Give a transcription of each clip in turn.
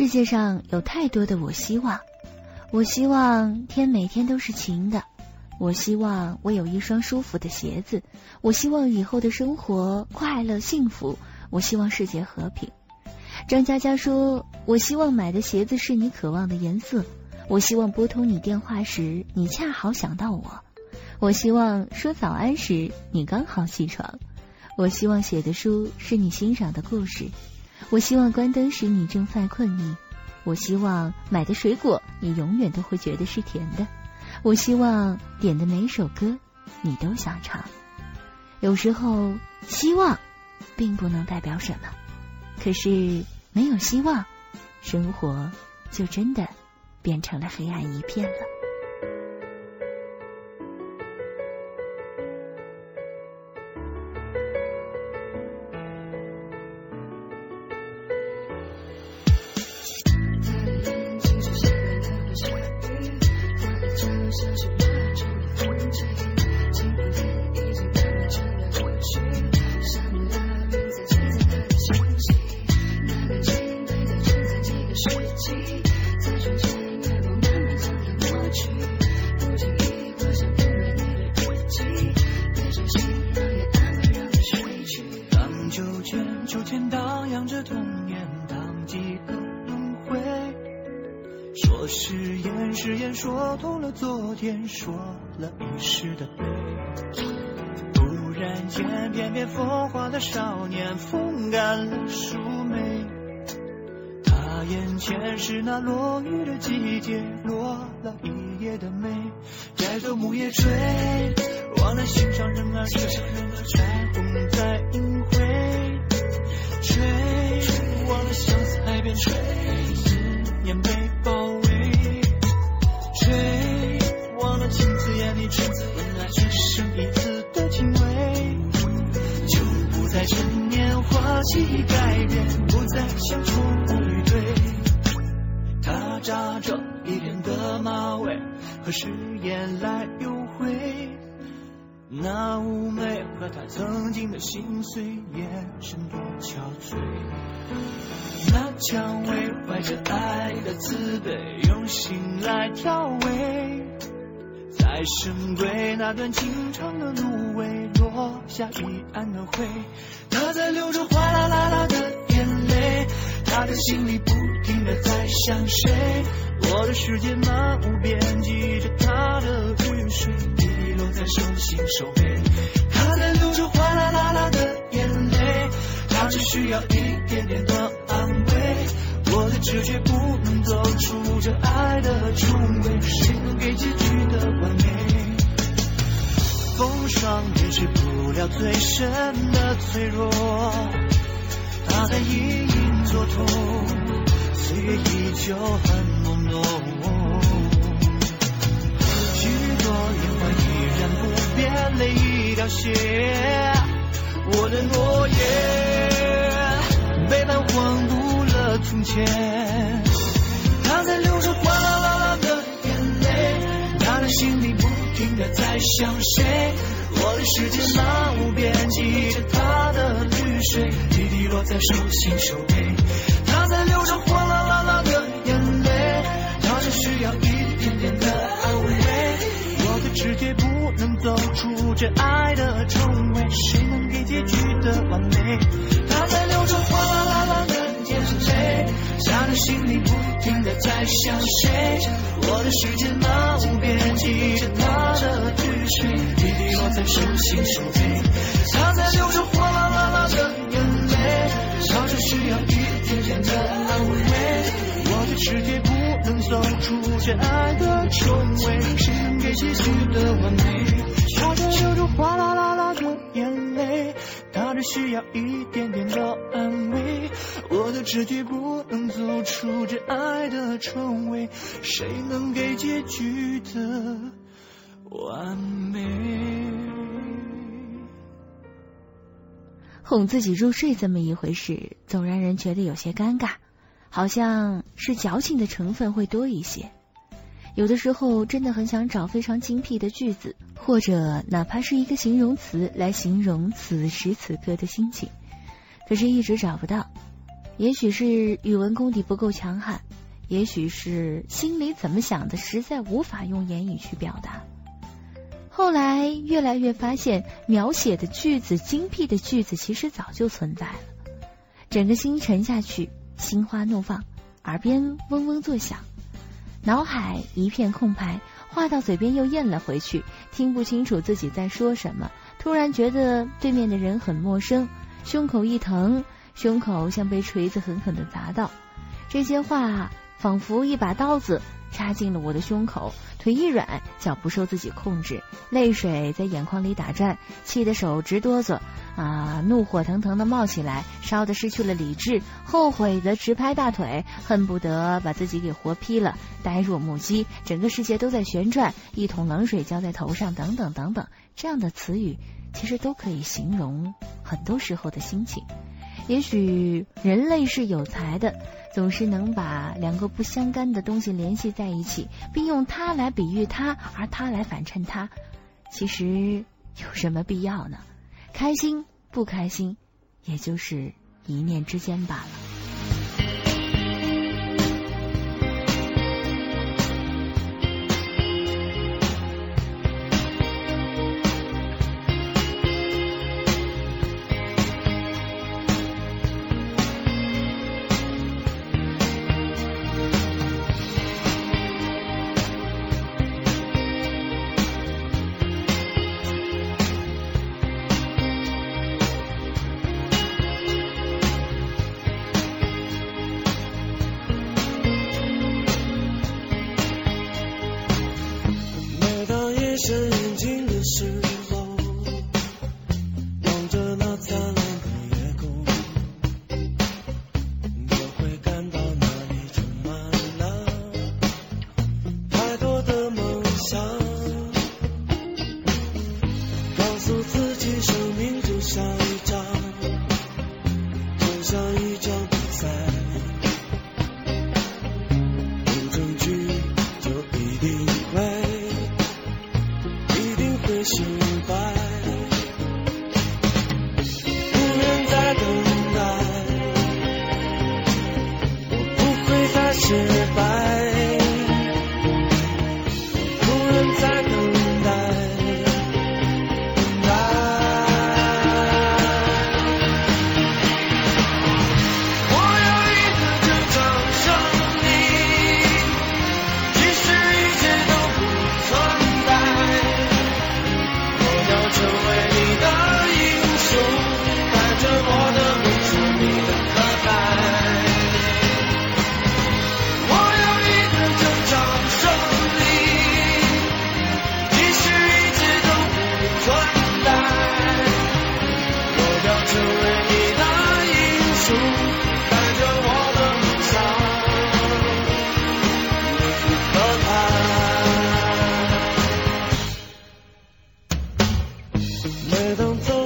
世界上有太多的我希望，我希望天每天都是晴的，我希望我有一双舒服的鞋子，我希望以后的生活快乐幸福，我希望世界和平。张佳佳说：“我希望买的鞋子是你渴望的颜色，我希望拨通你电话时你恰好想到我，我希望说早安时你刚好起床，我希望写的书是你欣赏的故事。”我希望关灯时你正犯困意，我希望买的水果你永远都会觉得是甜的，我希望点的每首歌你都想唱。有时候希望并不能代表什么，可是没有希望，生活就真的变成了黑暗一片了。誓言，誓言说了昨天，说了一世的悲，突然间翩翩风华的少年风干了树眉，他眼前是那落雨的季节，落了一夜的梅，摘走木叶吹，忘了心上人儿吹，彩虹在隐晦，吹。忘了相思海边吹，何时眼来又回？那妩媚和他曾经的心碎，眼神多憔悴。那蔷薇怀着爱的慈悲，用心来调味。在深闺那段情长的芦苇，落下一岸的灰。他在流着哗啦啦啦的眼泪，他的心里不停的在想谁。我的世界漫无边际着他的雨水，滴落在手心手背。他在流着哗啦啦啦的眼泪，他只需要一点点的安慰。我的直觉不能走出这爱的重围，谁能给结局的完美？风霜掩饰不了最深的脆弱，它在隐隐作痛，岁月依旧很美许多年华依然不变，泪已凋谢，我的诺言被泛黄不。从前，他在流着哗啦啦啦的眼泪，他的心里不停的在想谁。我的世界漫无边际着他的泪水，滴滴落在手心手背。走出这爱的重围，谁能给结局的完美？他在流着哗啦啦啦的。他的心里不停的在想谁，我的世界漫无边际着他的雨水，滴滴落在手心手背，他在流着哗啦啦啦的眼泪，笑着需要一点点的安慰，我的世界不能走出这爱的重围，谁能给结局的完美？哗啦啦啦的眼泪，他只需要一点点的安慰。我的直觉不能走出这爱的重围，谁能给结局的完美？哄自己入睡这么一回事，总让人觉得有些尴尬，好像是矫情的成分会多一些。有的时候真的很想找非常精辟的句子，或者哪怕是一个形容词来形容此时此刻的心情，可是一直找不到。也许是语文功底不够强悍，也许是心里怎么想的，实在无法用言语去表达。后来越来越发现，描写的句子、精辟的句子，其实早就存在了。整个心沉下去，心花怒放，耳边嗡嗡作响，脑海一片空白，话到嘴边又咽了回去，听不清楚自己在说什么。突然觉得对面的人很陌生，胸口一疼，胸口像被锤子狠狠的砸到。这些话仿佛一把刀子。插进了我的胸口，腿一软，脚不受自己控制，泪水在眼眶里打转，气得手直哆嗦啊！怒火腾腾的冒起来，烧得失去了理智，后悔的直拍大腿，恨不得把自己给活劈了，呆若木鸡，整个世界都在旋转，一桶冷水浇在头上，等等等等，这样的词语其实都可以形容很多时候的心情。也许人类是有才的。总是能把两个不相干的东西联系在一起，并用它来比喻它，而它来反衬它。其实有什么必要呢？开心不开心，也就是一念之间罢了。wish don't so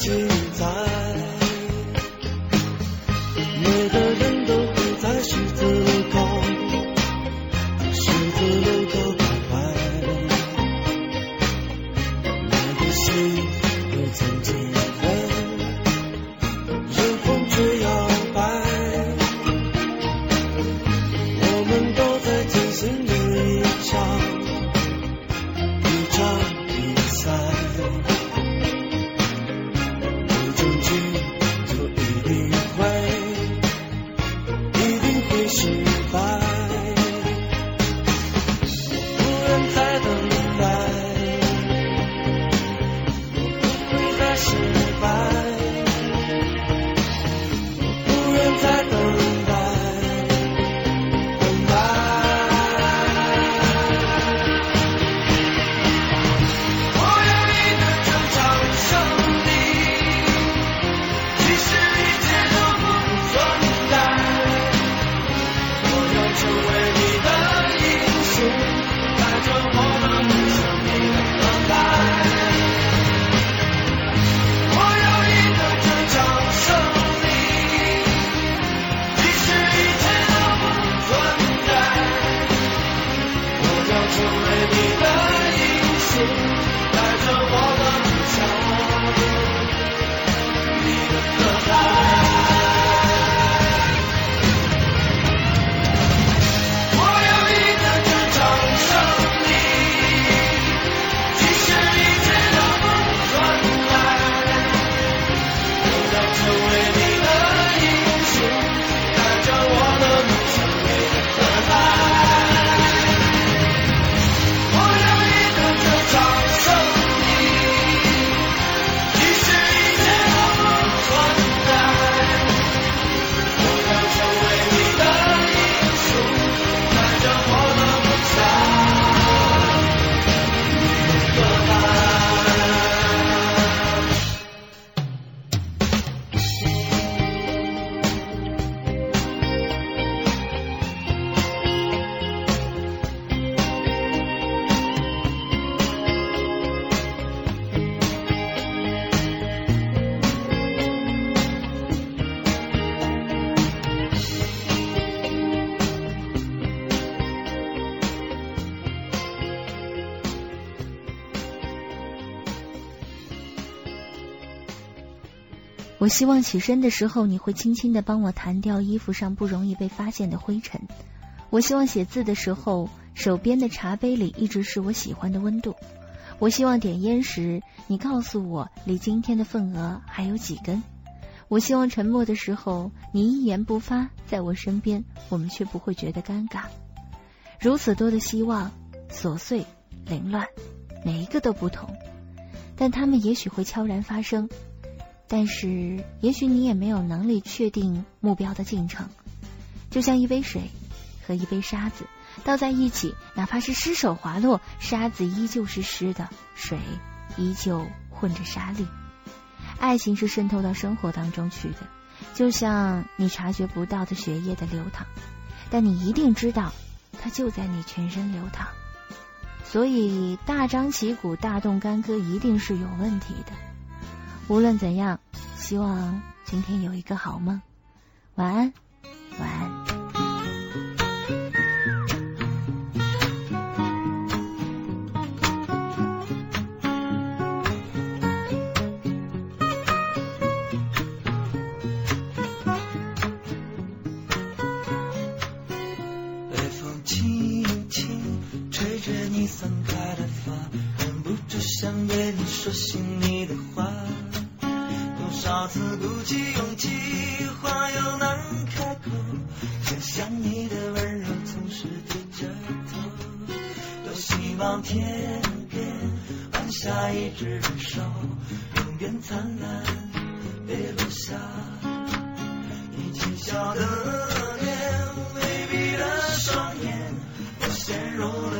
精彩我希望起身的时候，你会轻轻的帮我弹掉衣服上不容易被发现的灰尘。我希望写字的时候，手边的茶杯里一直是我喜欢的温度。我希望点烟时，你告诉我离今天的份额还有几根。我希望沉默的时候，你一言不发，在我身边，我们却不会觉得尴尬。如此多的希望，琐碎、凌乱，每一个都不同，但他们也许会悄然发生。但是，也许你也没有能力确定目标的进程，就像一杯水和一杯沙子倒在一起，哪怕是失手滑落，沙子依旧是湿的，水依旧混着沙粒。爱情是渗透到生活当中去的，就像你察觉不到的血液的流淌，但你一定知道，它就在你全身流淌。所以，大张旗鼓、大动干戈一定是有问题的。无论怎样，希望今天有一个好梦。晚安，晚安。微风轻轻吹着你散开的发，忍不住想对你说心里的话。多少次鼓起勇气，话又难开口，想想你的温柔总是低着头。多希望天边晚霞一只手，永远灿烂，别落下。你轻笑的脸，微闭的双眼，我陷入了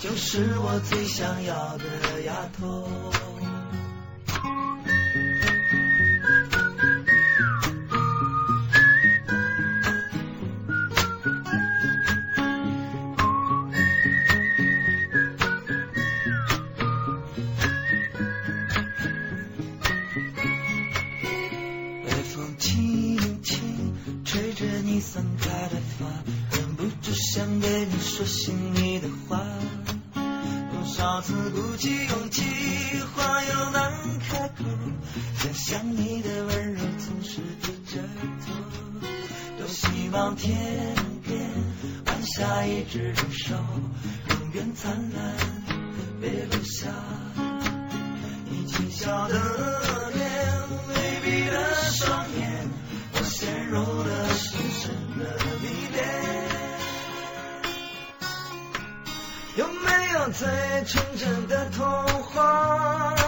就是我最想要的丫头。想你的温柔总是低着头。多希望天边晚霞一直燃烧，永远灿烂，别落下。你轻笑的脸，微闭的双眼，我陷入了深深的迷恋。有没有最纯真的童话？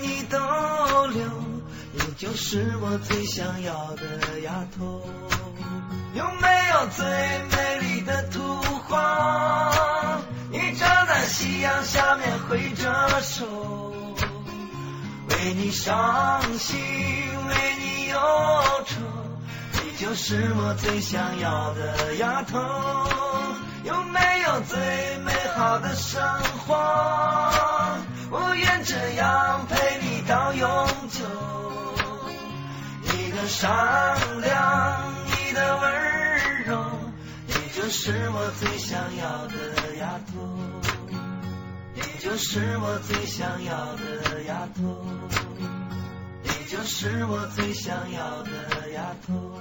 你就是我最想要的丫头。有没有最美丽的图画？你站在夕阳下面挥着手，为你伤心，为你忧愁，你就是我最想要的丫头。有没有最美好的生活？我愿这样陪你到永久。的善良，你的温柔，你就是我最想要的丫头。你就是我最想要的丫头。你就是我最想要的丫头。